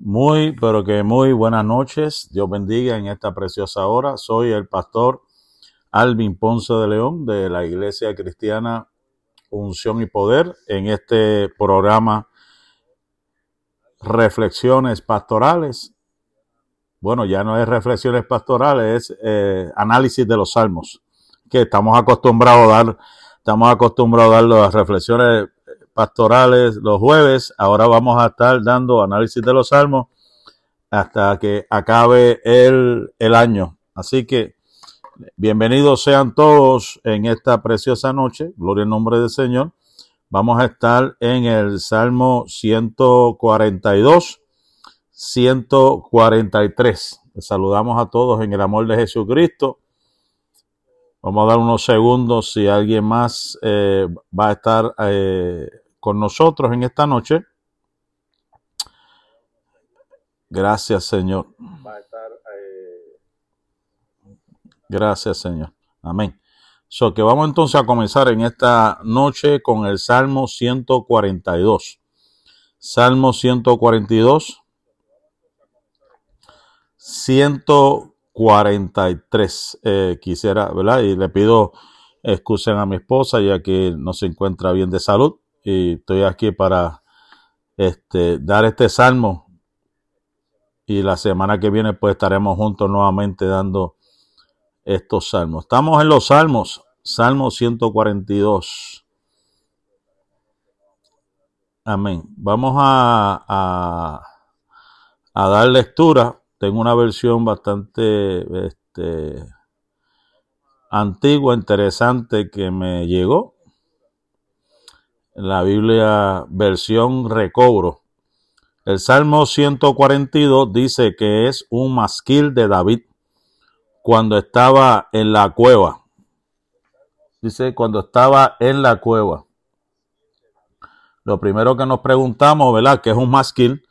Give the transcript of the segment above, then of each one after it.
Muy, pero que muy buenas noches. Dios bendiga en esta preciosa hora. Soy el pastor Alvin Ponce de León de la Iglesia Cristiana Unción y Poder en este programa Reflexiones Pastorales. Bueno, ya no es reflexiones pastorales, es eh, análisis de los salmos, que estamos acostumbrados a dar, estamos acostumbrados a dar las reflexiones pastorales los jueves. Ahora vamos a estar dando análisis de los salmos hasta que acabe el, el año. Así que bienvenidos sean todos en esta preciosa noche. Gloria al nombre del Señor. Vamos a estar en el Salmo 142, 143. Les saludamos a todos en el amor de Jesucristo. Vamos a dar unos segundos si alguien más eh, va a estar eh, con nosotros en esta noche. Gracias, Señor. Eh, Gracias, Señor. Amén. So que vamos entonces a comenzar en esta noche con el Salmo 142. Salmo 142. 143. Eh, quisiera, ¿verdad? Y le pido excusen a mi esposa ya que no se encuentra bien de salud y estoy aquí para este, dar este salmo y la semana que viene pues estaremos juntos nuevamente dando estos salmos. Estamos en los salmos, Salmo 142. Amén. Vamos a, a, a, dar lectura. Tengo una versión bastante este, antigua, interesante que me llegó la Biblia versión recobro. El Salmo 142 dice que es un masquil de David cuando estaba en la cueva. Dice cuando estaba en la cueva. Lo primero que nos preguntamos, ¿verdad? ¿Qué es un masquil?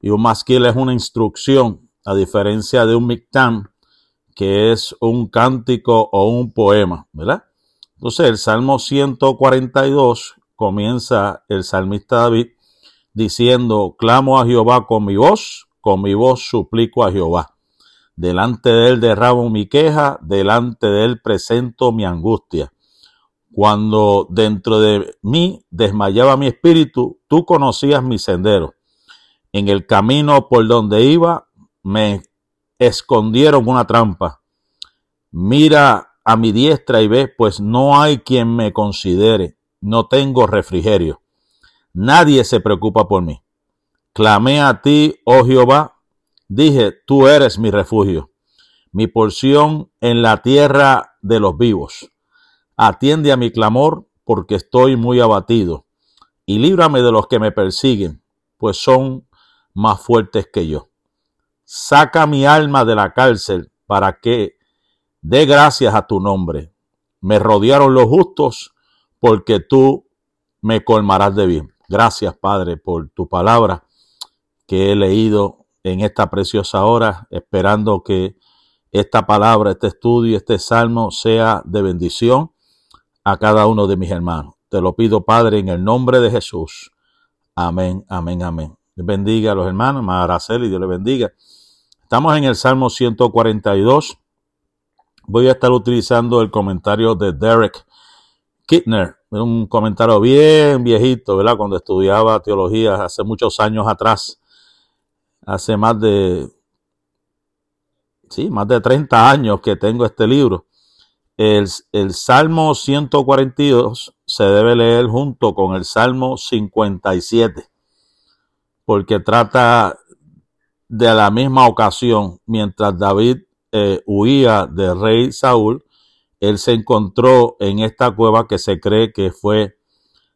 Y un masquil es una instrucción, a diferencia de un mictam, que es un cántico o un poema, ¿verdad? Entonces el Salmo 142 comienza el salmista David diciendo, clamo a Jehová con mi voz, con mi voz suplico a Jehová. Delante de él derramo mi queja, delante de él presento mi angustia. Cuando dentro de mí desmayaba mi espíritu, tú conocías mi sendero. En el camino por donde iba, me escondieron una trampa. Mira a mi diestra y ves, pues no hay quien me considere no tengo refrigerio. Nadie se preocupa por mí. Clamé a ti, oh Jehová, dije, tú eres mi refugio, mi porción en la tierra de los vivos. Atiende a mi clamor, porque estoy muy abatido, y líbrame de los que me persiguen, pues son más fuertes que yo. Saca mi alma de la cárcel para que dé gracias a tu nombre. Me rodearon los justos porque tú me colmarás de bien. Gracias, Padre, por tu palabra que he leído en esta preciosa hora, esperando que esta palabra, este estudio, este salmo sea de bendición a cada uno de mis hermanos. Te lo pido, Padre, en el nombre de Jesús. Amén, amén, amén. bendiga a los hermanos, Araceli, Dios le bendiga. Estamos en el Salmo 142. Voy a estar utilizando el comentario de Derek Kittner, un comentario bien viejito, ¿verdad? Cuando estudiaba teología hace muchos años atrás, hace más de, sí, más de 30 años que tengo este libro. El, Salmo 142 se debe leer junto con el Salmo 57, porque trata de la misma ocasión, mientras David eh, huía del rey Saúl, él se encontró en esta cueva que se cree que fue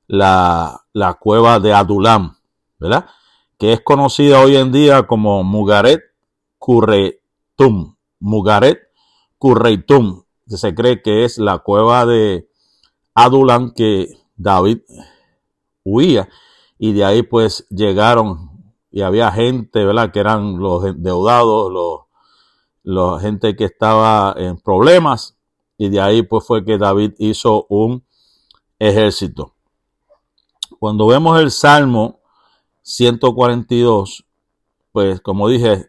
la, la cueva de Adulam, ¿verdad? Que es conocida hoy en día como Mugaret Curretum. Mugaret Curreitum. Se cree que es la cueva de Adulam que David huía. Y de ahí pues llegaron y había gente, ¿verdad? Que eran los endeudados, los, los gente que estaba en problemas y de ahí pues fue que David hizo un ejército. Cuando vemos el Salmo 142, pues como dije,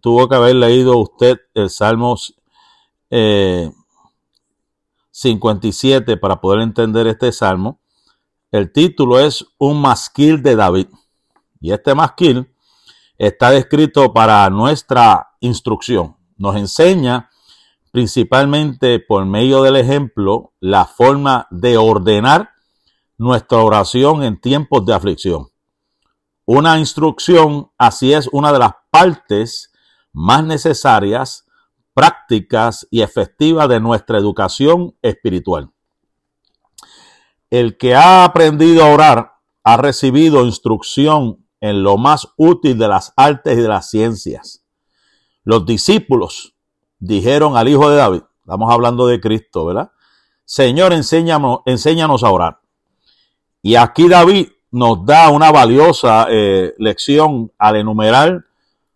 tuvo que haber leído usted el Salmo 57 eh, para poder entender este salmo. El título es Un masquil de David. Y este masquil está descrito para nuestra instrucción. Nos enseña principalmente por medio del ejemplo la forma de ordenar nuestra oración en tiempos de aflicción. Una instrucción, así es, una de las partes más necesarias, prácticas y efectivas de nuestra educación espiritual. El que ha aprendido a orar ha recibido instrucción en lo más útil de las artes y de las ciencias. Los discípulos dijeron al Hijo de David, estamos hablando de Cristo, ¿verdad? Señor, enséñanos, enséñanos a orar. Y aquí David nos da una valiosa eh, lección al enumerar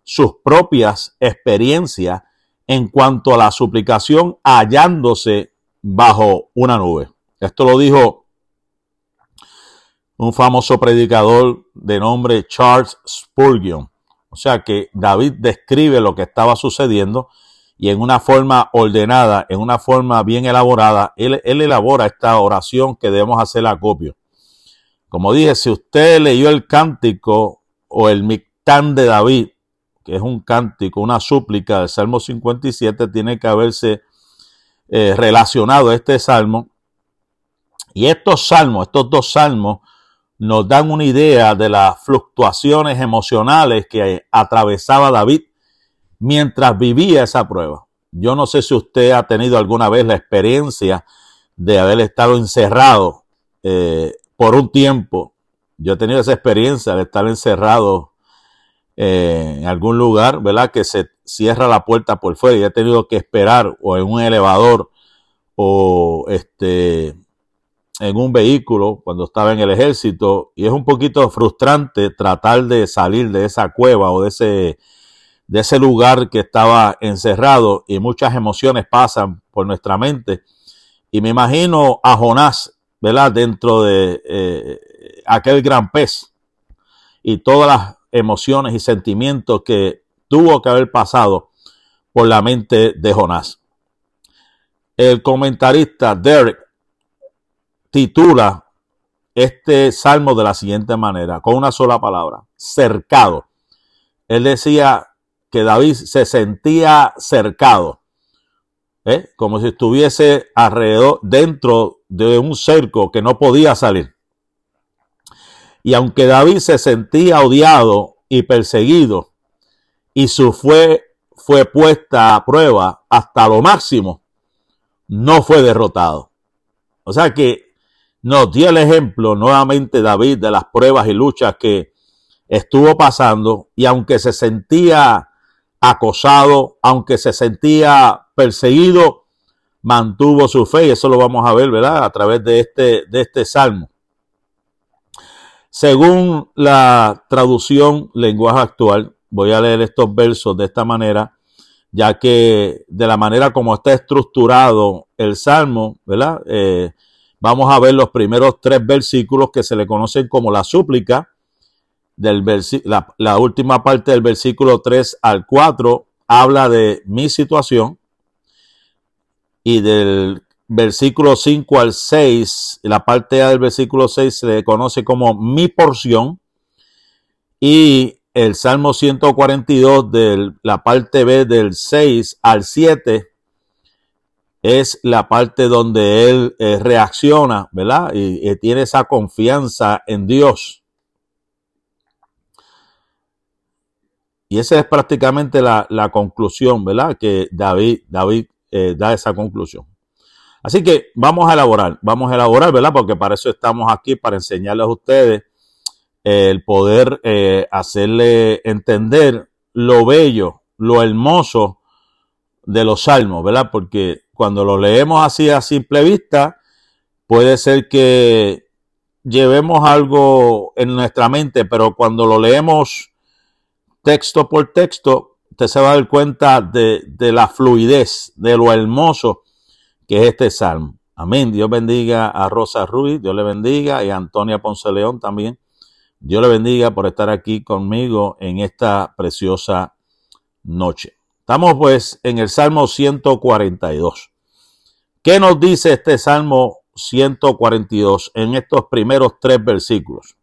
sus propias experiencias en cuanto a la suplicación hallándose bajo una nube. Esto lo dijo un famoso predicador de nombre Charles Spurgeon. O sea que David describe lo que estaba sucediendo y en una forma ordenada, en una forma bien elaborada, él, elabora esta oración que debemos hacer acopio. Como dije, si usted leyó el cántico o el mictán de David, que es un cántico, una súplica del Salmo 57, tiene que haberse eh, relacionado a este salmo. Y estos salmos, estos dos salmos, nos dan una idea de las fluctuaciones emocionales que atravesaba David mientras vivía esa prueba. Yo no sé si usted ha tenido alguna vez la experiencia de haber estado encerrado eh, por un tiempo. Yo he tenido esa experiencia de estar encerrado eh, en algún lugar, ¿verdad? Que se cierra la puerta por fuera y he tenido que esperar o en un elevador o este en un vehículo cuando estaba en el ejército y es un poquito frustrante tratar de salir de esa cueva o de ese de ese lugar que estaba encerrado y muchas emociones pasan por nuestra mente y me imagino a Jonás, ¿verdad? Dentro de eh, aquel gran pez y todas las emociones y sentimientos que tuvo que haber pasado por la mente de Jonás. El comentarista Derek titula este salmo de la siguiente manera, con una sola palabra, cercado. Él decía que David se sentía cercado, ¿eh? como si estuviese alrededor, dentro de un cerco que no podía salir. Y aunque David se sentía odiado y perseguido y su fue, fue puesta a prueba hasta lo máximo, no fue derrotado. O sea que nos dio el ejemplo nuevamente David de las pruebas y luchas que estuvo pasando y aunque se sentía acosado, aunque se sentía perseguido, mantuvo su fe y eso lo vamos a ver, ¿verdad? A través de este, de este salmo. Según la traducción lenguaje actual, voy a leer estos versos de esta manera, ya que de la manera como está estructurado el Salmo, ¿verdad? Eh, vamos a ver los primeros tres versículos que se le conocen como la súplica, del la, la última parte del versículo 3 al 4 habla de mi situación y del versículo 5 al 6, la parte A del versículo 6 se le conoce como mi porción y el Salmo 142 de la parte B del 6 al 7 es la parte donde él eh, reacciona, ¿verdad? Y, tiene esa confianza en Dios. Y esa es prácticamente la, conclusión, ¿verdad? Que David, David eh, da esa conclusión. Así que vamos a elaborar, vamos a elaborar, ¿verdad? Porque para eso estamos aquí, para enseñarles a ustedes el poder eh, hacerle entender lo bello, lo hermoso de los salmos, ¿verdad? Porque cuando lo leemos así a simple vista, puede ser que llevemos algo en nuestra mente, pero cuando lo leemos texto por texto, usted se va a dar cuenta de, de la fluidez, de lo hermoso que es este salmo. Amén. Dios bendiga a Rosa Ruiz, Dios le bendiga y a Antonia Ponce León también. Dios le bendiga por estar aquí conmigo en esta preciosa noche. Estamos pues en el Salmo 142. ¿Qué nos dice este Salmo 142 en estos primeros tres versículos?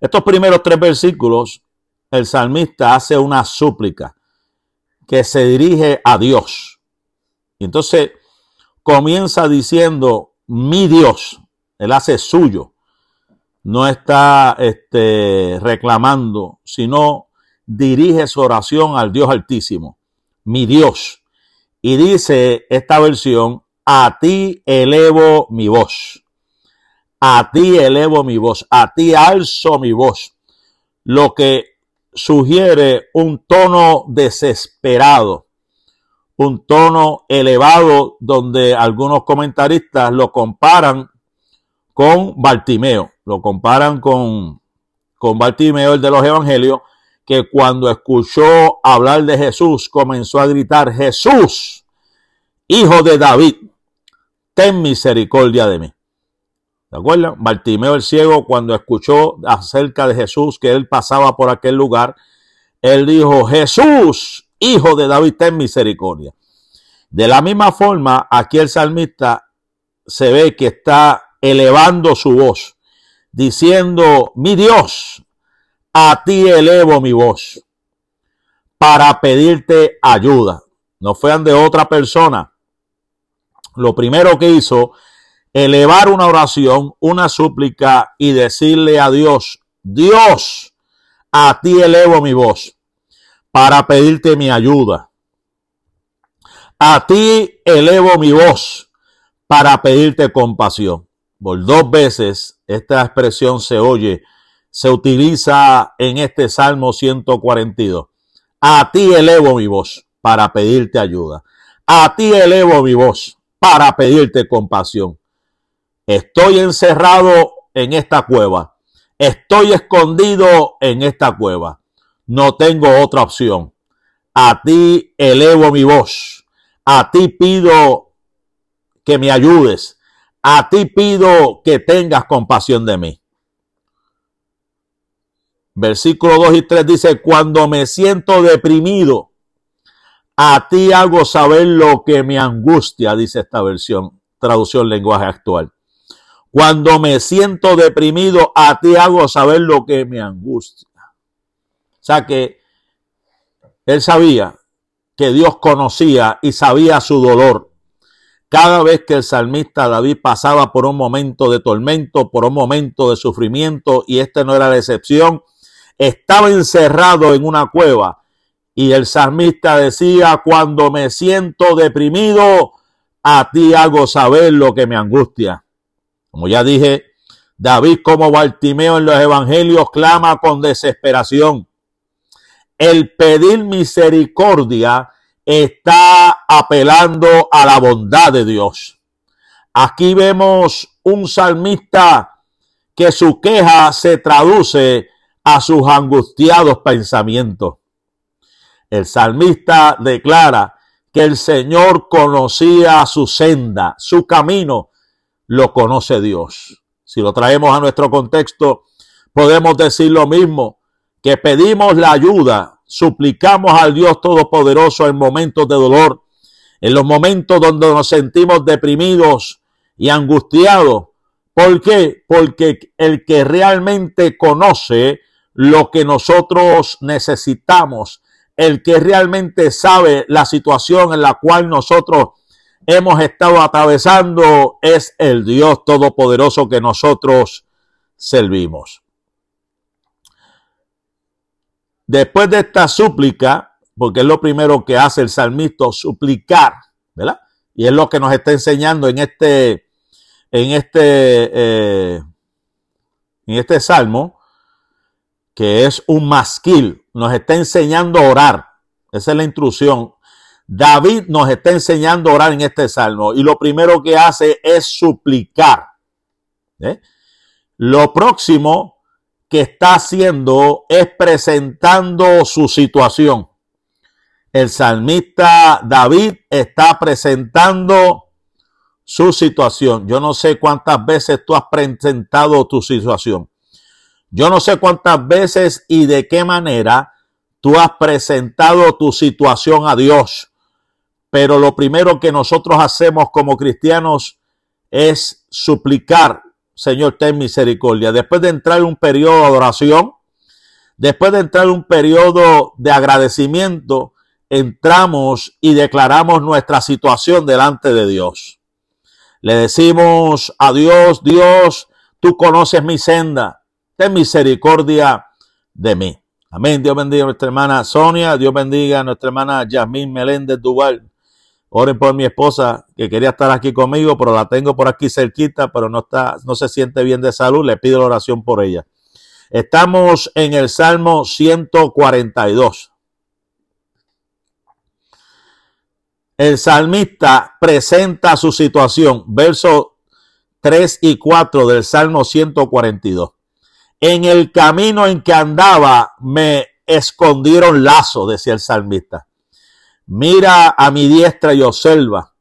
Estos primeros tres versículos, el salmista hace una súplica que se dirige a Dios. Y entonces comienza diciendo, mi Dios, él hace suyo. No está este, reclamando, sino dirige su oración al Dios Altísimo, mi Dios. Y dice esta versión, a ti elevo mi voz. A ti elevo mi voz, a ti alzo mi voz. Lo que sugiere un tono desesperado, un tono elevado donde algunos comentaristas lo comparan con Bartimeo, lo comparan con, con Bartimeo, el de los evangelios, que cuando escuchó hablar de Jesús comenzó a gritar, Jesús, hijo de David, ten misericordia de mí. ¿De acuerdo? Bartimeo el ciego, cuando escuchó acerca de Jesús, que él pasaba por aquel lugar, él dijo, Jesús, hijo de David, ten misericordia. De la misma forma, aquí el salmista se ve que está elevando su voz, diciendo, mi Dios, a ti elevo mi voz para pedirte ayuda. No fue de otra persona. Lo primero que hizo elevar una oración, una súplica y decirle a Dios, Dios, a ti elevo mi voz para pedirte mi ayuda. A ti elevo mi voz para pedirte compasión. Por dos veces esta expresión se oye, se utiliza en este Salmo 142. A ti elevo mi voz para pedirte ayuda. A ti elevo mi voz para pedirte compasión. Estoy encerrado en esta cueva. Estoy escondido en esta cueva. No tengo otra opción. A ti elevo mi voz. A ti pido que me ayudes. A ti pido que tengas compasión de mí. Versículo 2 y 3 dice, cuando me siento deprimido, a ti hago saber lo que me angustia, dice esta versión, traducción lenguaje actual. Cuando me siento deprimido, a ti hago saber lo que me angustia. O sea que él sabía que Dios conocía y sabía su dolor. Cada vez que el salmista David pasaba por un momento de tormento, por un momento de sufrimiento, y este no era la excepción, estaba encerrado en una cueva. Y el salmista decía, cuando me siento deprimido, a ti hago saber lo que me angustia. Como ya dije, David como Bartimeo en los evangelios clama con desesperación. El pedir misericordia está apelando a la bondad de Dios. Aquí vemos un salmista que su queja se traduce a sus angustiados pensamientos. El salmista declara que el Señor conocía su senda, su camino, lo conoce Dios. Si lo traemos a nuestro contexto, podemos decir lo mismo, que pedimos la ayuda, suplicamos al Dios Todopoderoso en momentos de dolor, en los momentos donde nos sentimos deprimidos y angustiados. ¿Por qué? Porque el que realmente conoce lo que nosotros necesitamos, el que realmente sabe la situación en la cual nosotros hemos estado atravesando es el Dios Todopoderoso que nosotros servimos. Después de esta súplica, porque es lo primero que hace el salmista, suplicar, ¿verdad? Y es lo que nos está enseñando en este, en este, eh, en este salmo, que es un masquil, nos está enseñando a orar. Esa es la instrucción. David nos está enseñando a orar en este salmo y lo primero que hace es suplicar. ¿eh? Lo próximo que está haciendo es presentando su situación. El salmista David está presentando su situación. Yo no sé cuántas veces tú has presentado tu situación. Yo no sé cuántas veces y de qué manera tú has presentado tu situación a Dios, pero lo primero que nosotros hacemos como cristianos es suplicar, Señor, ten misericordia. Después de entrar en un periodo de oración, después de entrar en un periodo de agradecimiento, entramos y declaramos nuestra situación delante de Dios. Le decimos a Dios, Dios, tú conoces mi senda, ten misericordia de mí. Amén. Dios bendiga a nuestra hermana Sonia. Dios bendiga a nuestra hermana Yasmín Meléndez Duval. Oren por mi esposa que quería estar aquí conmigo, pero la tengo por aquí cerquita, pero no está, no se siente bien de salud. Le pido la oración por ella. Estamos en el Salmo 142. El salmista presenta su situación, versos 3 y 4 del Salmo 142. En el camino en que andaba me escondieron lazo, decía el salmista. Mira a mi diestra y observa,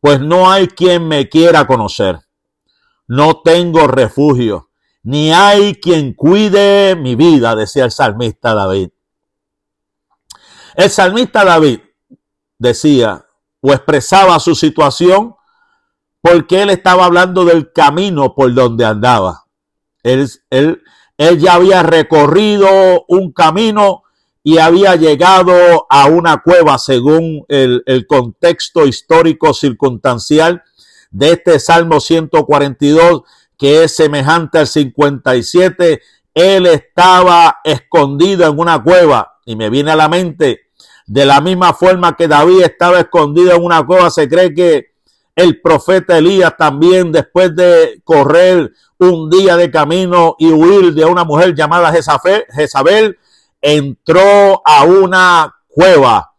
pues no hay quien me quiera conocer. No tengo refugio, ni hay quien cuide mi vida, decía el salmista David. El salmista David decía o expresaba su situación porque él estaba hablando del camino por donde andaba. Él, él, ya había recorrido un camino y había llegado a una cueva según el, contexto histórico circunstancial de este Salmo 142 que es semejante al 57. Él estaba escondido en una cueva y me viene a la mente de la misma forma que David estaba escondido en una cueva, se cree que el profeta Elías también después de correr un día de camino y huir de una mujer llamada Jezabel, entró a una cueva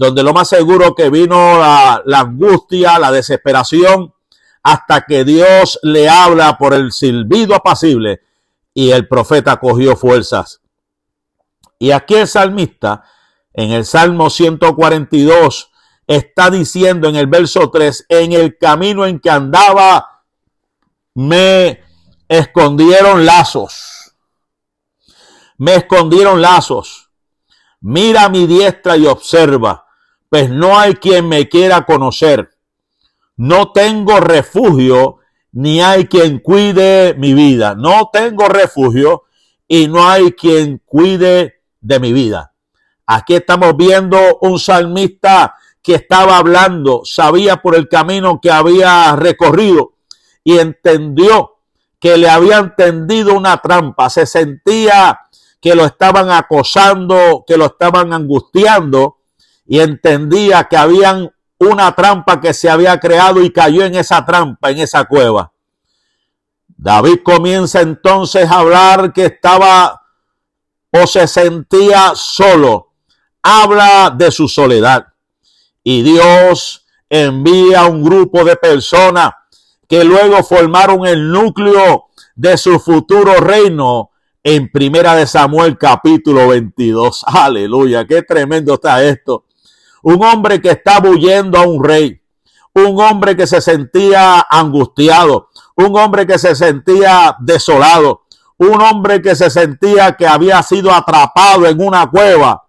donde lo más seguro que vino la, angustia, la desesperación, hasta que Dios le habla por el silbido apacible y el profeta cogió fuerzas. Y aquí el salmista, en el Salmo 142, está diciendo en el verso 3, en el camino en que andaba me escondieron lazos. Me escondieron lazos. Mira mi diestra y observa, pues no hay quien me quiera conocer. No tengo refugio, ni hay quien cuide mi vida. No tengo refugio y no hay quien cuide de mi vida. Aquí estamos viendo un salmista que estaba hablando, sabía por el camino que había recorrido y entendió que le habían tendido una trampa, se sentía que lo estaban acosando, que lo estaban angustiando y entendía que habían una trampa que se había creado y cayó en esa trampa, en esa cueva. David comienza entonces a hablar que estaba o se sentía solo. Habla de su soledad. Y Dios envía un grupo de personas que luego formaron el núcleo de su futuro reino en Primera de Samuel capítulo 22. Aleluya, qué tremendo está esto. Un hombre que estaba huyendo a un rey, un hombre que se sentía angustiado, un hombre que se sentía desolado, un hombre que se sentía que había sido atrapado en una cueva.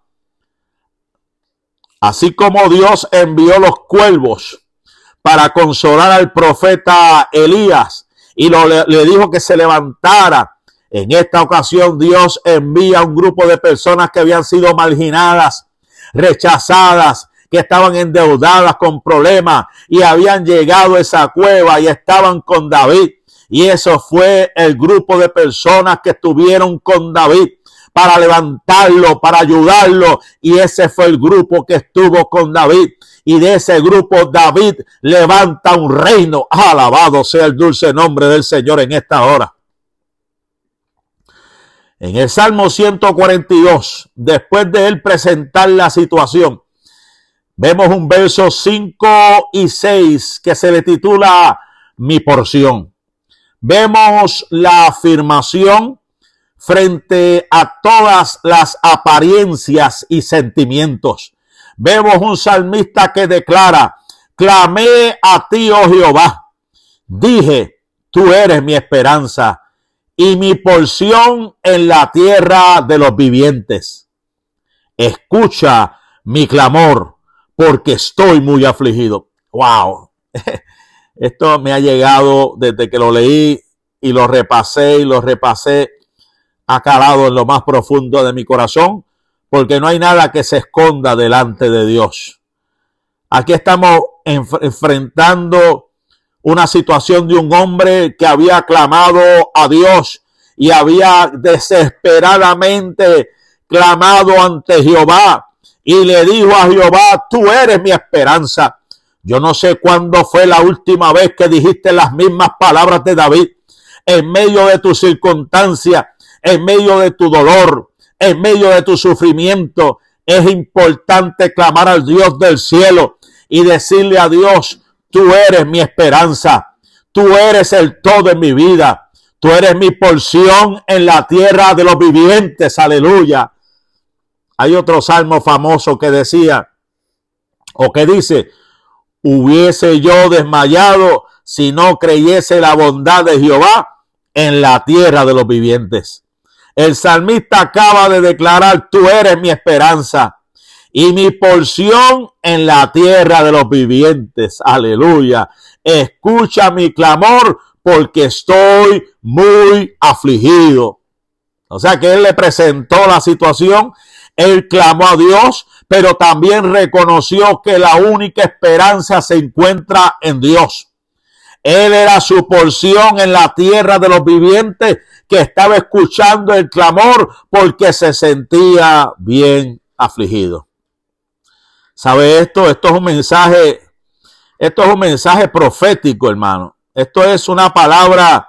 Así como Dios envió los cuervos para consolar al profeta Elías y le, dijo que se levantara. En esta ocasión Dios envía un grupo de personas que habían sido marginadas, rechazadas, que estaban endeudadas con problemas y habían llegado a esa cueva y estaban con David. Y eso fue el grupo de personas que estuvieron con David para levantarlo, para ayudarlo. Y ese fue el grupo que estuvo con David y de ese grupo David levanta un reino. Alabado sea el dulce nombre del Señor en esta hora. En el Salmo 142, después de él presentar la situación, vemos un verso 5 y 6 que se le titula Mi porción. Vemos la afirmación frente a todas las apariencias y sentimientos. Vemos un salmista que declara, clamé a ti, oh Jehová. Dije, tú eres mi esperanza y mi porción en la tierra de los vivientes. Escucha mi clamor, porque estoy muy afligido. Wow. Esto me ha llegado desde que lo leí y lo repasé y lo repasé, ha en lo más profundo de mi corazón, porque no hay nada que se esconda delante de Dios. Aquí estamos enfrentando una situación de un hombre que había clamado a Dios y había desesperadamente clamado ante Jehová y le dijo a Jehová, tú eres mi esperanza. Yo no sé cuándo fue la última vez que dijiste las mismas palabras de David en medio de tu circunstancia, en medio de tu dolor, en medio de tu sufrimiento. Es importante clamar al Dios del cielo y decirle a Dios, tú eres mi esperanza, tú eres el todo en mi vida, tú eres mi porción en la tierra de los vivientes, aleluya. Hay otro salmo famoso que decía, o que dice, hubiese yo desmayado si no creyese la bondad de Jehová en la tierra de los vivientes. El salmista acaba de declarar, tú eres mi esperanza y mi porción en la tierra de los vivientes. Aleluya. Escucha mi clamor porque estoy muy afligido. O sea que él le presentó la situación él clamó a Dios, pero también reconoció que la única esperanza se encuentra en Dios. Él era su porción en la tierra de los vivientes que estaba escuchando el clamor porque se sentía bien afligido. ¿Sabe esto? Esto es un mensaje, esto es un mensaje profético, hermano. Esto es una palabra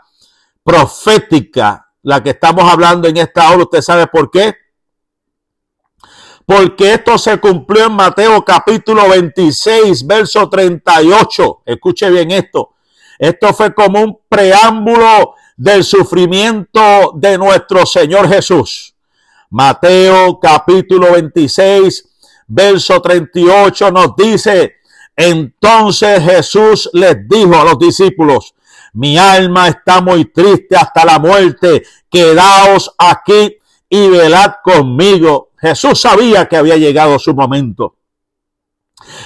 profética, la que estamos hablando en esta hora. ¿Usted sabe por qué? porque esto se cumplió en Mateo capítulo 26, verso 38. Escuche bien esto. Esto fue como un preámbulo del sufrimiento de nuestro Señor Jesús. Mateo capítulo 26, verso 38 nos dice, entonces Jesús les dijo a los discípulos, mi alma está muy triste hasta la muerte, quedaos aquí y velad conmigo. Jesús sabía que había llegado su momento.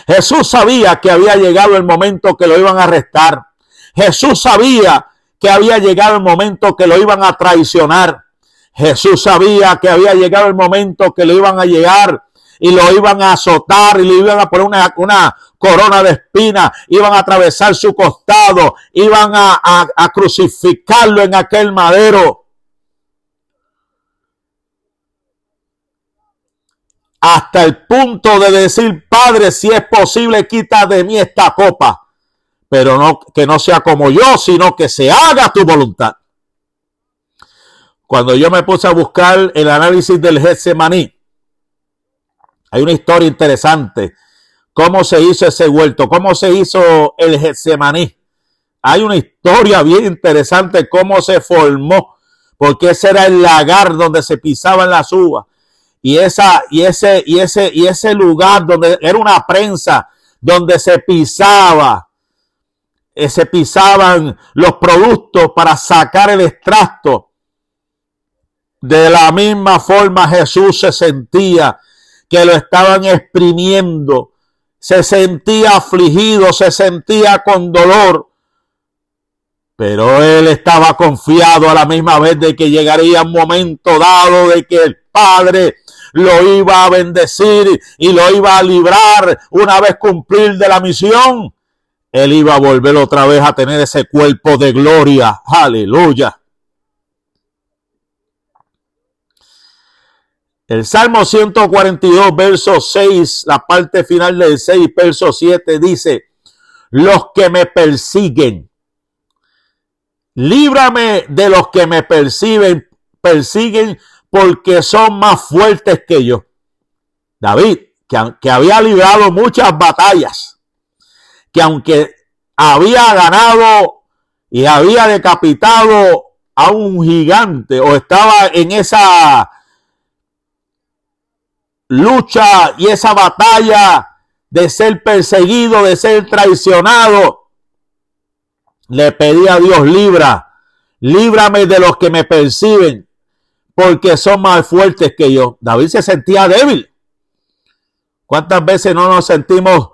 Jesús sabía que había llegado el momento que lo iban a arrestar. Jesús sabía que había llegado el momento que lo iban a traicionar. Jesús sabía que había llegado el momento que lo iban a llegar y lo iban a azotar y le iban a poner una, una corona de espina, iban a atravesar su costado, iban a, a crucificarlo en aquel madero. hasta el punto de decir, Padre, si es posible, quita de mí esta copa, pero no que no sea como yo, sino que se haga tu voluntad. Cuando yo me puse a buscar el análisis del Getsemaní, hay una historia interesante. ¿Cómo se hizo ese huerto? ¿Cómo se hizo el Getsemaní? Hay una historia bien interesante cómo se formó, porque ese era el lagar donde se pisaban las uvas y esa y ese y ese y ese lugar donde era una prensa donde se pisaba eh, se pisaban los productos para sacar el extracto de la misma forma Jesús se sentía que lo estaban exprimiendo se sentía afligido se sentía con dolor pero él estaba confiado a la misma vez de que llegaría un momento dado de que el Padre lo iba a bendecir y lo iba a librar una vez cumplir de la misión. Él iba a volver otra vez a tener ese cuerpo de gloria. Aleluya. El Salmo 142, verso 6, la parte final del 6, verso 7 dice, los que me persiguen, líbrame de los que me persiguen, persiguen porque son más fuertes que yo. David, que, había librado muchas batallas, que aunque había ganado y había decapitado a un gigante o estaba en esa lucha y esa batalla de ser perseguido, de ser traicionado, le pedía a Dios libra, líbrame de los que me perciben, porque son más fuertes que yo. David se sentía débil. ¿Cuántas veces no nos sentimos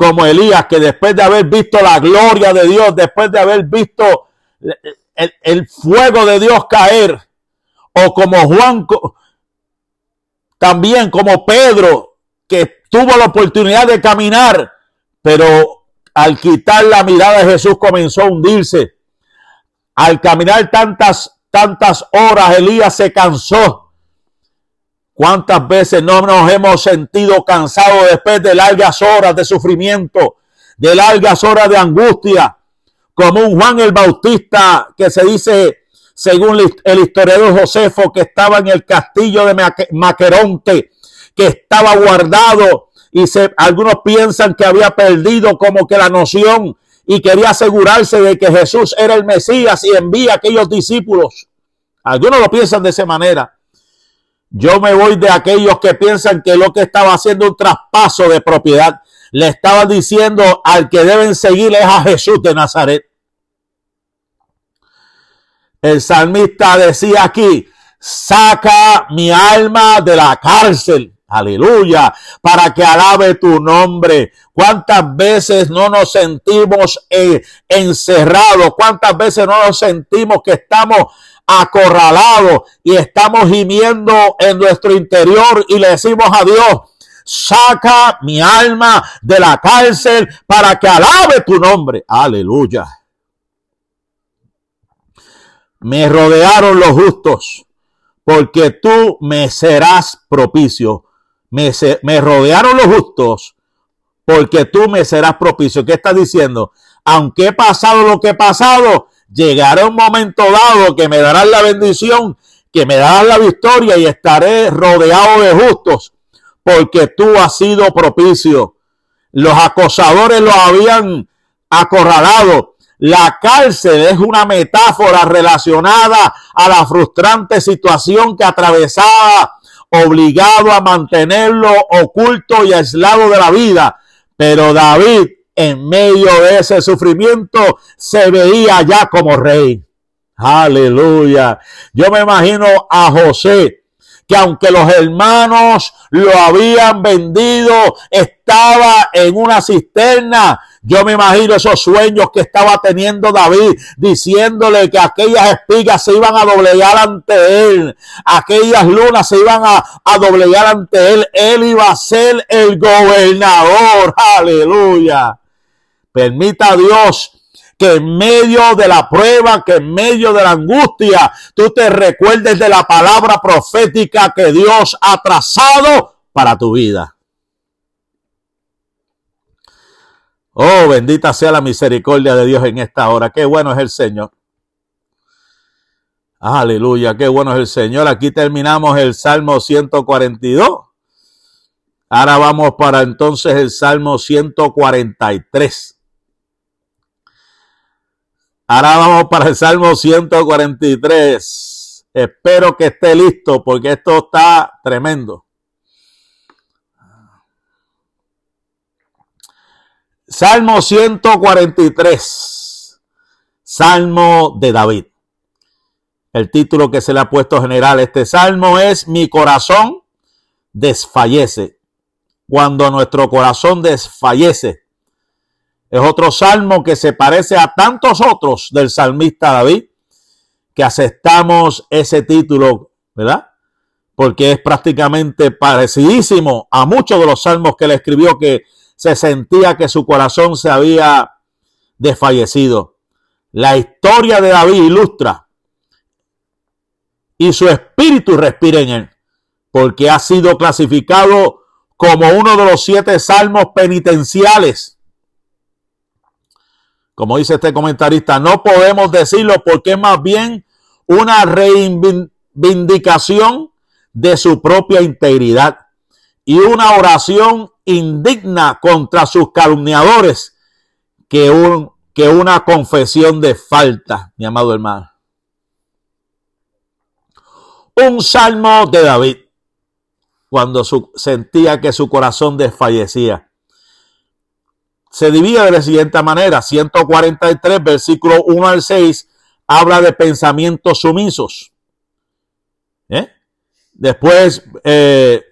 como Elías, que después de haber visto la gloria de Dios, después de haber visto el, fuego de Dios caer, o como Juan, también como Pedro, que tuvo la oportunidad de caminar, pero al quitar la mirada de Jesús comenzó a hundirse. Al caminar tantas, tantas horas, Elías se cansó. ¿Cuántas veces no nos hemos sentido cansados después de largas horas de sufrimiento, de largas horas de angustia? Como un Juan el Bautista que se dice, según el historiador Josefo, que estaba en el castillo de Maqueronte, que estaba guardado y se, algunos piensan que había perdido como que la noción y quería asegurarse de que Jesús era el Mesías y envía a aquellos discípulos. Algunos lo piensan de esa manera. Yo me voy de aquellos que piensan que lo que estaba haciendo un traspaso de propiedad. Le estaba diciendo al que deben seguir es a Jesús de Nazaret. El salmista decía aquí, saca mi alma de la cárcel Aleluya, para que alabe tu nombre. ¿Cuántas veces no nos sentimos eh, encerrados? ¿Cuántas veces no nos sentimos que estamos acorralados y estamos gimiendo en nuestro interior y le decimos a Dios, saca mi alma de la cárcel para que alabe tu nombre? Aleluya. Me rodearon los justos porque tú me serás propicio me, rodearon los justos, porque tú me serás propicio. ¿Qué está diciendo? Aunque he pasado lo que he pasado, llegará un momento dado que me darás la bendición, que me darás la victoria y estaré rodeado de justos, porque tú has sido propicio. Los acosadores lo habían acorralado. La cárcel es una metáfora relacionada a la frustrante situación que atravesaba obligado a mantenerlo oculto y aislado de la vida. Pero David, en medio de ese sufrimiento, se veía ya como rey. Aleluya. Yo me imagino a José que aunque los hermanos lo habían vendido, estaba en una cisterna. Yo me imagino esos sueños que estaba teniendo David, diciéndole que aquellas espigas se iban a doblegar ante él, aquellas lunas se iban a, a doblegar ante él. Él iba a ser el gobernador. Aleluya. Permita a Dios que en medio de la prueba, que en medio de la angustia, tú te recuerdes de la palabra profética que Dios ha trazado para tu vida. Oh, bendita sea la misericordia de Dios en esta hora. Qué bueno es el Señor. Aleluya, qué bueno es el Señor. Aquí terminamos el Salmo 142. Ahora vamos para entonces el Salmo 143. Ahora vamos para el Salmo 143. Espero que esté listo porque esto está tremendo. Salmo 143. Salmo de David. El título que se le ha puesto general a este salmo es Mi corazón desfallece. Cuando nuestro corazón desfallece, es otro salmo que se parece a tantos otros del salmista David, que aceptamos ese título, ¿verdad? Porque es prácticamente parecidísimo a muchos de los salmos que él escribió que se sentía que su corazón se había desfallecido. La historia de David ilustra y su espíritu respira en él, porque ha sido clasificado como uno de los siete salmos penitenciales como dice este comentarista, no podemos decirlo porque es más bien una reivindicación de su propia integridad y una oración indigna contra sus calumniadores que, un, que una confesión de falta, mi amado hermano. Un salmo de David, cuando sentía que su corazón desfallecía se divide de la siguiente manera, 143, versículo 1 al 6, habla de pensamientos sumisos. ¿Eh? Después eh,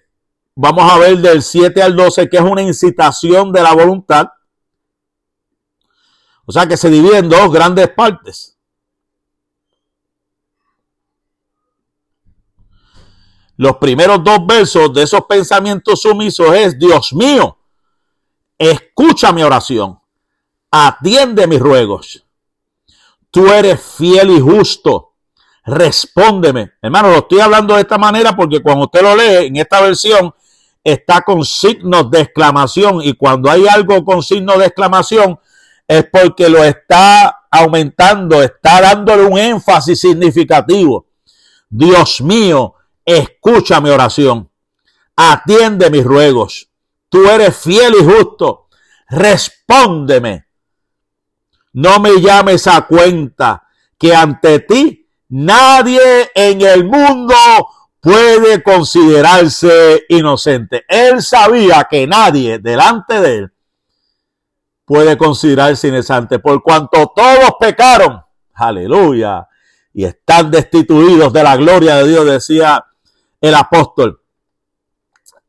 vamos a ver del 7 al 12 que es una incitación de la voluntad. O sea que se divide en dos grandes partes. Los primeros dos versos de esos pensamientos sumisos es, Dios mío, escucha mi oración, atiende mis ruegos. Tú eres fiel y justo, respóndeme. Hermano, lo estoy hablando de esta manera porque cuando usted lo lee en esta versión está con signos de exclamación y cuando hay algo con signos de exclamación es porque lo está aumentando, está dándole un énfasis significativo. Dios mío, escucha mi oración, atiende mis ruegos. Tú eres fiel y justo, respóndeme. No me llames a cuenta que ante ti nadie en el mundo puede considerarse inocente. Él sabía que nadie delante de él puede considerarse inocente, por cuanto todos pecaron, aleluya, y están destituidos de la gloria de Dios, decía el apóstol.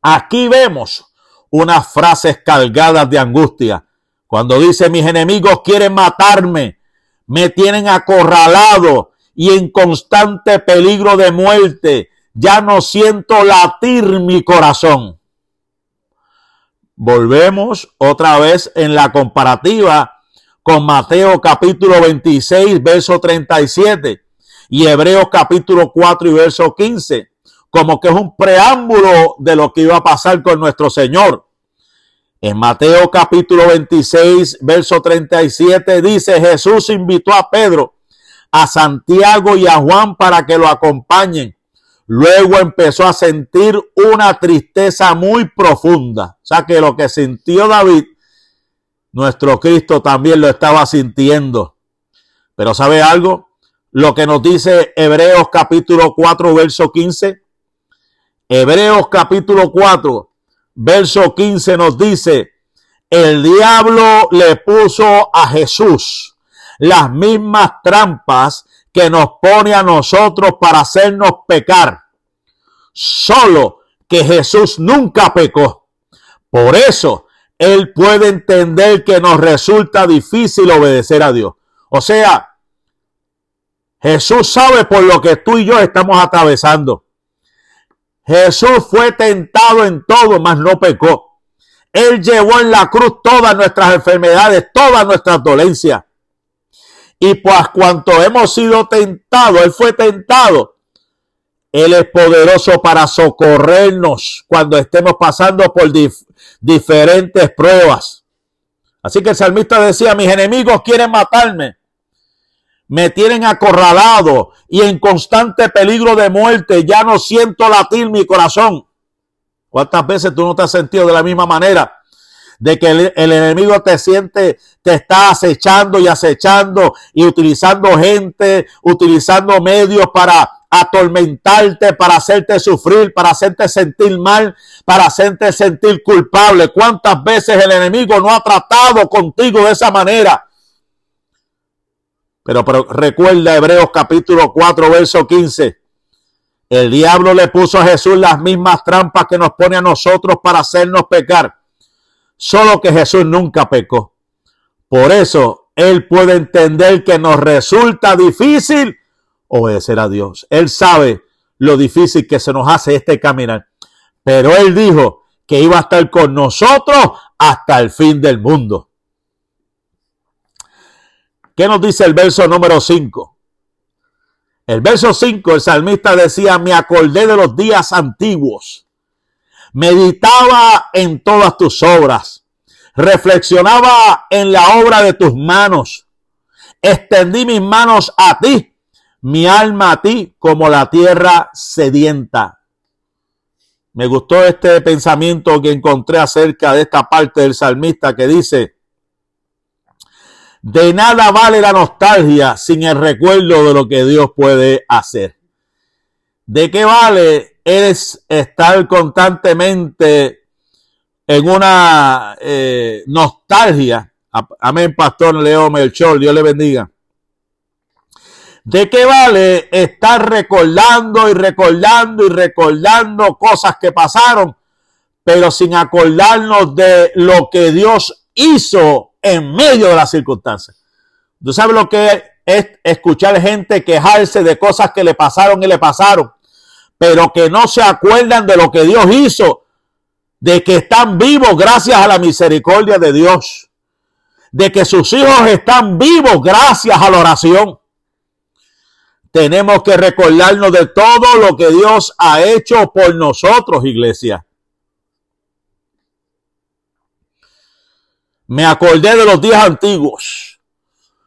Aquí vemos unas frases cargadas de angustia. Cuando dice mis enemigos quieren matarme, me tienen acorralado y en constante peligro de muerte, ya no siento latir mi corazón. Volvemos otra vez en la comparativa con Mateo capítulo 26, verso 37 y Hebreos capítulo 4 y verso 15 como que es un preámbulo de lo que iba a pasar con nuestro Señor. En Mateo capítulo 26, verso 37 dice, Jesús invitó a Pedro, a Santiago y a Juan para que lo acompañen. Luego empezó a sentir una tristeza muy profunda. O sea que lo que sintió David, nuestro Cristo también lo estaba sintiendo. Pero ¿sabe algo? Lo que nos dice Hebreos capítulo 4, verso 15 Hebreos capítulo 4, verso 15 nos dice, el diablo le puso a Jesús las mismas trampas que nos pone a nosotros para hacernos pecar. Solo que Jesús nunca pecó. Por eso él puede entender que nos resulta difícil obedecer a Dios. O sea, Jesús sabe por lo que tú y yo estamos atravesando. Jesús fue tentado en todo, mas no pecó. Él llevó en la cruz todas nuestras enfermedades, todas nuestras dolencias. Y pues cuanto hemos sido tentados, Él fue tentado. Él es poderoso para socorrernos cuando estemos pasando por diferentes pruebas. Así que el salmista decía, mis enemigos quieren matarme, me tienen acorralado y en constante peligro de muerte. Ya no siento latir mi corazón. ¿Cuántas veces tú no te has sentido de la misma manera? De que el, enemigo te siente, te está acechando y acechando y utilizando gente, utilizando medios para atormentarte, para hacerte sufrir, para hacerte sentir mal, para hacerte sentir culpable. ¿Cuántas veces el enemigo no ha tratado contigo de esa manera? Pero, recuerda Hebreos capítulo 4, verso 15. El diablo le puso a Jesús las mismas trampas que nos pone a nosotros para hacernos pecar. Solo que Jesús nunca pecó. Por eso Él puede entender que nos resulta difícil obedecer a Dios. Él sabe lo difícil que se nos hace este caminar. Pero Él dijo que iba a estar con nosotros hasta el fin del mundo. ¿Qué nos dice el verso número 5? El verso 5, el salmista decía, me acordé de los días antiguos, meditaba en todas tus obras, reflexionaba en la obra de tus manos, extendí mis manos a ti, mi alma a ti como la tierra sedienta. Me gustó este pensamiento que encontré acerca de esta parte del salmista que dice, de nada vale la nostalgia sin el recuerdo de lo que Dios puede hacer. ¿De qué vale es estar constantemente en una eh, nostalgia? Amén, Pastor Leo Melchor, Dios le bendiga. ¿De qué vale estar recordando y recordando y recordando cosas que pasaron, pero sin acordarnos de lo que Dios hizo en medio de las circunstancias? ¿Tú sabes lo que es escuchar gente quejarse de cosas que le pasaron y le pasaron, pero que no se acuerdan de lo que Dios hizo, de que están vivos gracias a la misericordia de Dios, de que sus hijos están vivos gracias a la oración? Tenemos que recordarnos de todo lo que Dios ha hecho por nosotros, iglesia. Me acordé de los días antiguos.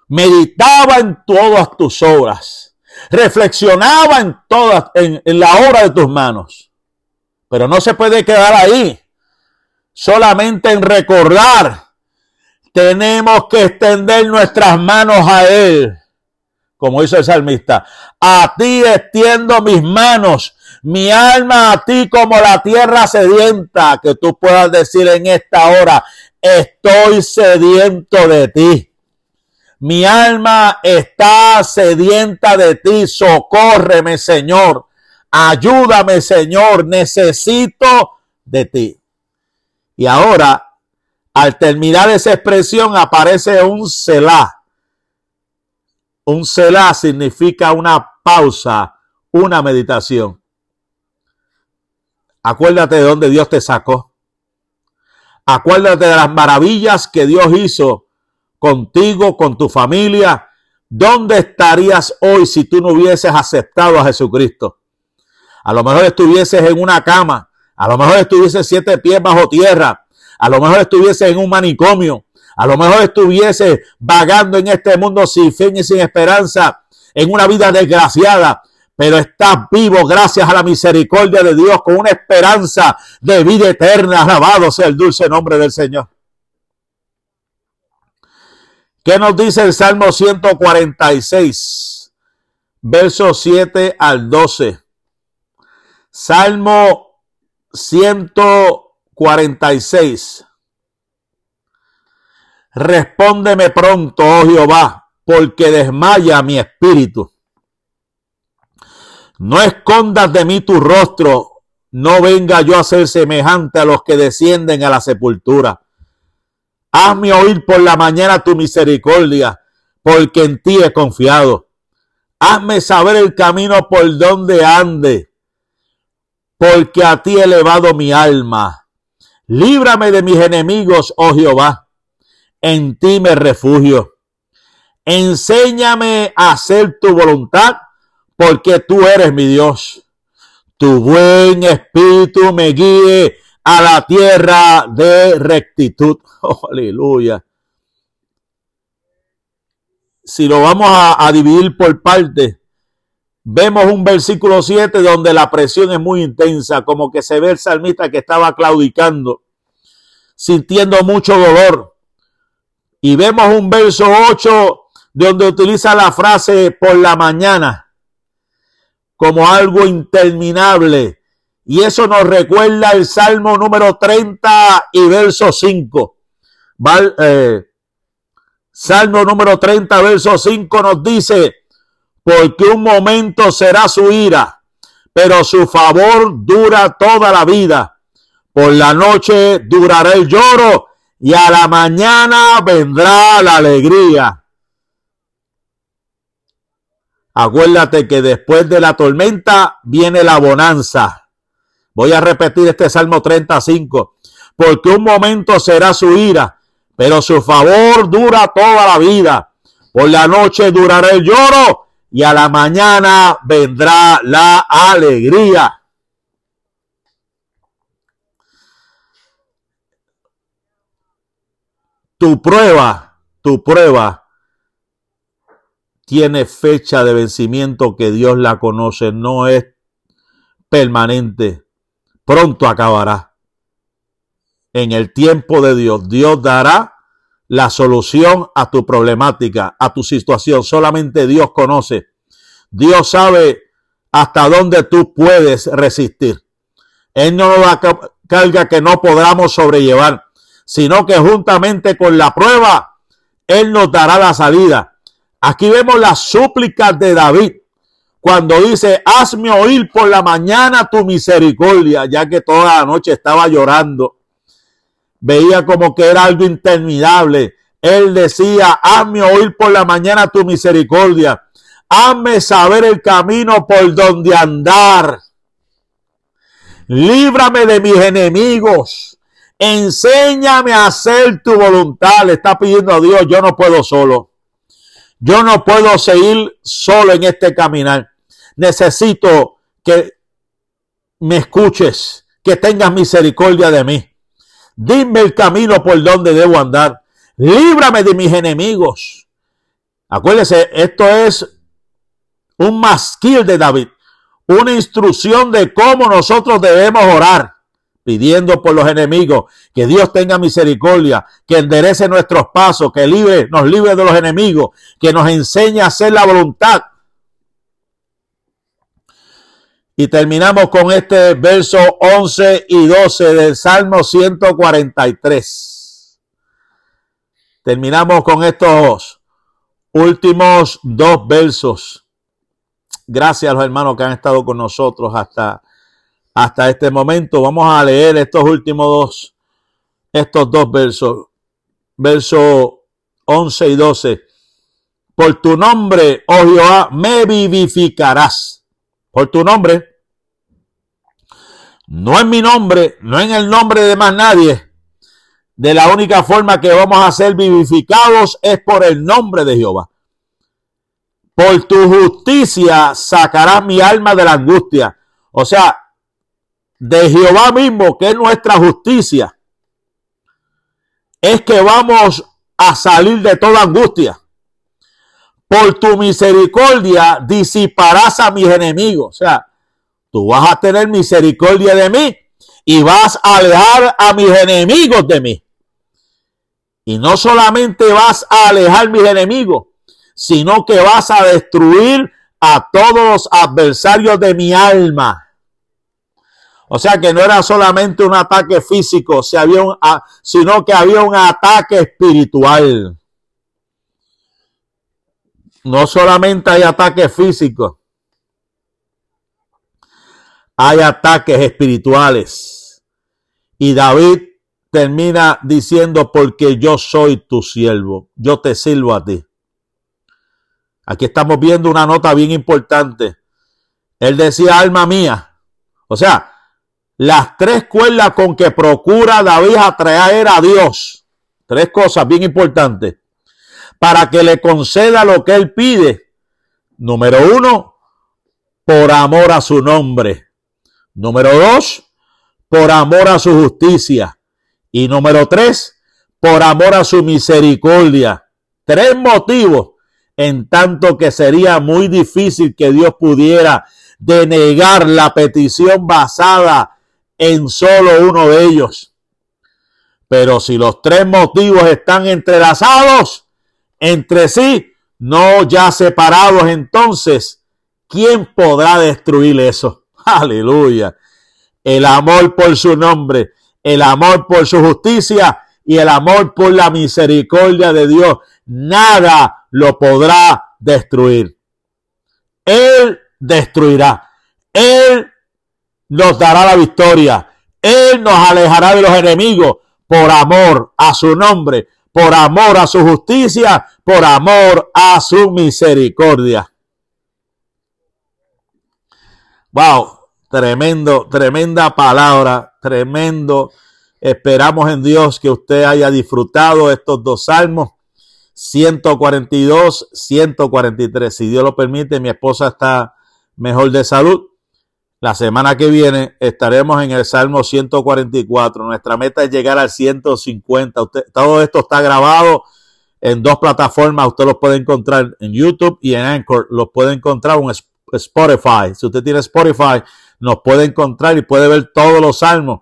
Meditaba en todas tus obras. Reflexionaba en todas, en, la obra de tus manos. Pero no se puede quedar ahí. Solamente en recordar. Tenemos que extender nuestras manos a Él como hizo el salmista, a ti extiendo mis manos, mi alma a ti como la tierra sedienta, que tú puedas decir en esta hora, estoy sediento de ti. Mi alma está sedienta de ti, socórreme Señor, ayúdame Señor, necesito de ti. Y ahora, al terminar esa expresión, aparece un Selah un Selah significa una pausa, una meditación. Acuérdate de dónde Dios te sacó. Acuérdate de las maravillas que Dios hizo contigo, con tu familia. ¿Dónde estarías hoy si tú no hubieses aceptado a Jesucristo? A lo mejor estuvieses en una cama, a lo mejor estuvieses siete pies bajo tierra, a lo mejor estuvieses en un manicomio, a lo mejor estuviese vagando en este mundo sin fin y sin esperanza, en una vida desgraciada, pero estás vivo gracias a la misericordia de Dios con una esperanza de vida eterna. Alabado sea el dulce nombre del Señor. ¿Qué nos dice el Salmo 146, versos 7 al 12? Salmo 146 Respóndeme pronto, oh Jehová, porque desmaya mi espíritu. No escondas de mí tu rostro, no venga yo a ser semejante a los que descienden a la sepultura. Hazme oír por la mañana tu misericordia, porque en ti he confiado. Hazme saber el camino por donde ande, porque a ti he elevado mi alma. Líbrame de mis enemigos, oh Jehová en ti me refugio. Enséñame a hacer tu voluntad, porque tú eres mi Dios. Tu buen espíritu me guíe a la tierra de rectitud. Oh, aleluya. Si lo vamos a, a dividir por partes, vemos un versículo 7 donde la presión es muy intensa, como que se ve el salmista que estaba claudicando, sintiendo mucho dolor y vemos un verso 8 donde utiliza la frase por la mañana como algo interminable. Y eso nos recuerda el Salmo número 30 y verso 5. Eh, Salmo número 30, verso 5 nos dice, porque un momento será su ira, pero su favor dura toda la vida. Por la noche durará el lloro y a la mañana vendrá la alegría. Acuérdate que después de la tormenta viene la bonanza. Voy a repetir este Salmo 35, porque un momento será su ira, pero su favor dura toda la vida. Por la noche durará el lloro y a la mañana vendrá la alegría. Tu prueba, tu prueba tiene fecha de vencimiento que Dios la conoce, no es permanente, pronto acabará. En el tiempo de Dios, Dios dará la solución a tu problemática, a tu situación. Solamente Dios conoce. Dios sabe hasta dónde tú puedes resistir. Él no nos da carga que no podamos sobrellevar sino que juntamente con la prueba, Él nos dará la salida. Aquí vemos las súplicas de David cuando dice, hazme oír por la mañana tu misericordia, ya que toda la noche estaba llorando. Veía como que era algo interminable. Él decía, hazme oír por la mañana tu misericordia. Hazme saber el camino por donde andar. Líbrame de mis enemigos. Enséñame a hacer tu voluntad. Le está pidiendo a Dios, yo no puedo solo. Yo no puedo seguir solo en este caminar necesito que me escuches, que tengas misericordia de mí. Dime el camino por donde debo andar. Líbrame de mis enemigos. Acuérdese, esto es un masquil de David, una instrucción de cómo nosotros debemos orar, pidiendo por los enemigos, que Dios tenga misericordia, que enderece nuestros pasos, que libre, nos libre de los enemigos, que nos enseñe a hacer la voluntad y terminamos con este verso 11 y 12 del Salmo 143. Terminamos con estos últimos dos versos. Gracias a los hermanos que han estado con nosotros hasta, hasta este momento. Vamos a leer estos últimos dos, estos dos versos. Verso 11 y 12. Por tu nombre, oh Jehová, me vivificarás por tu nombre. No en mi nombre, no en el nombre de más nadie. De la única forma que vamos a ser vivificados es por el nombre de Jehová. Por tu justicia sacarás mi alma de la angustia. O sea, de Jehová mismo, que es nuestra justicia, es que vamos a salir de toda angustia por tu misericordia disiparás a mis enemigos. O sea, tú vas a tener misericordia de mí y vas a alejar a mis enemigos de mí. Y no solamente vas a alejar mis enemigos, sino que vas a destruir a todos los adversarios de mi alma. O sea que no era solamente un ataque físico, sino que había un ataque espiritual. No solamente hay ataques físicos, hay ataques espirituales. Y David termina diciendo, porque yo soy tu siervo, yo te sirvo a ti. Aquí estamos viendo una nota bien importante. Él decía, alma mía. O sea, las tres cuerdas con que procura David atraer a Dios. Tres cosas bien importantes para que le conceda lo que él pide. Número uno, por amor a su nombre. Número dos, por amor a su justicia. Y número tres, por amor a su misericordia. Tres motivos, en tanto que sería muy difícil que Dios pudiera denegar la petición basada en solo uno de ellos. Pero si los tres motivos están entrelazados, entre sí, no ya separados entonces, ¿quién podrá destruir eso? Aleluya. El amor por su nombre, el amor por su justicia y el amor por la misericordia de Dios. Nada lo podrá destruir. Él destruirá. Él nos dará la victoria. Él nos alejará de los enemigos por amor a su nombre, por amor a su justicia, por amor a su misericordia. Wow, tremendo, tremenda palabra, tremendo. Esperamos en Dios que usted haya disfrutado estos dos salmos, 142, 143. Si Dios lo permite, mi esposa está mejor de salud. La semana que viene estaremos en el Salmo 144. Nuestra meta es llegar al 150. Usted, todo esto está grabado en dos plataformas. Usted los puede encontrar en YouTube y en Anchor. Los puede encontrar en Spotify. Si usted tiene Spotify, nos puede encontrar y puede ver todos los salmos.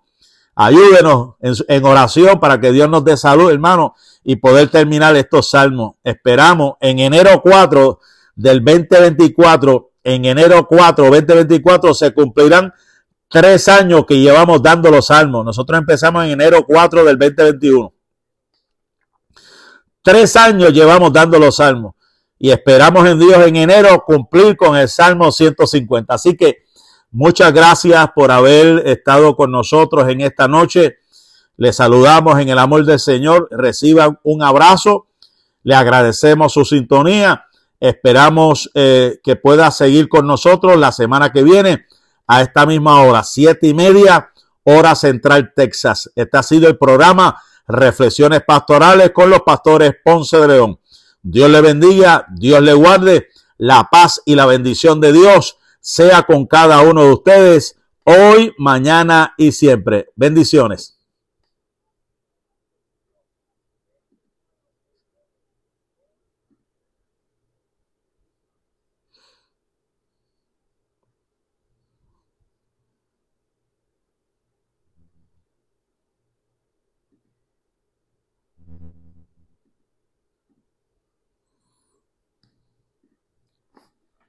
Ayúdenos en, en oración para que Dios nos dé salud, hermano, y poder terminar estos salmos. Esperamos en enero 4 del 2024 en enero 4, 2024, se cumplirán tres años que llevamos dando los salmos. Nosotros empezamos en enero 4 del 2021. Tres años llevamos dando los salmos. y esperamos en Dios en enero cumplir con el Salmo 150. Así que muchas gracias por haber estado con nosotros en esta noche. Les saludamos en el amor del Señor. Reciban un abrazo. Le agradecemos su sintonía. Esperamos eh, que pueda seguir con nosotros la semana que viene a esta misma hora, siete y media, hora central Texas. Este ha sido el programa Reflexiones Pastorales con los pastores Ponce de León. Dios le bendiga, Dios le guarde, la paz y la bendición de Dios sea con cada uno de ustedes hoy, mañana y siempre. Bendiciones.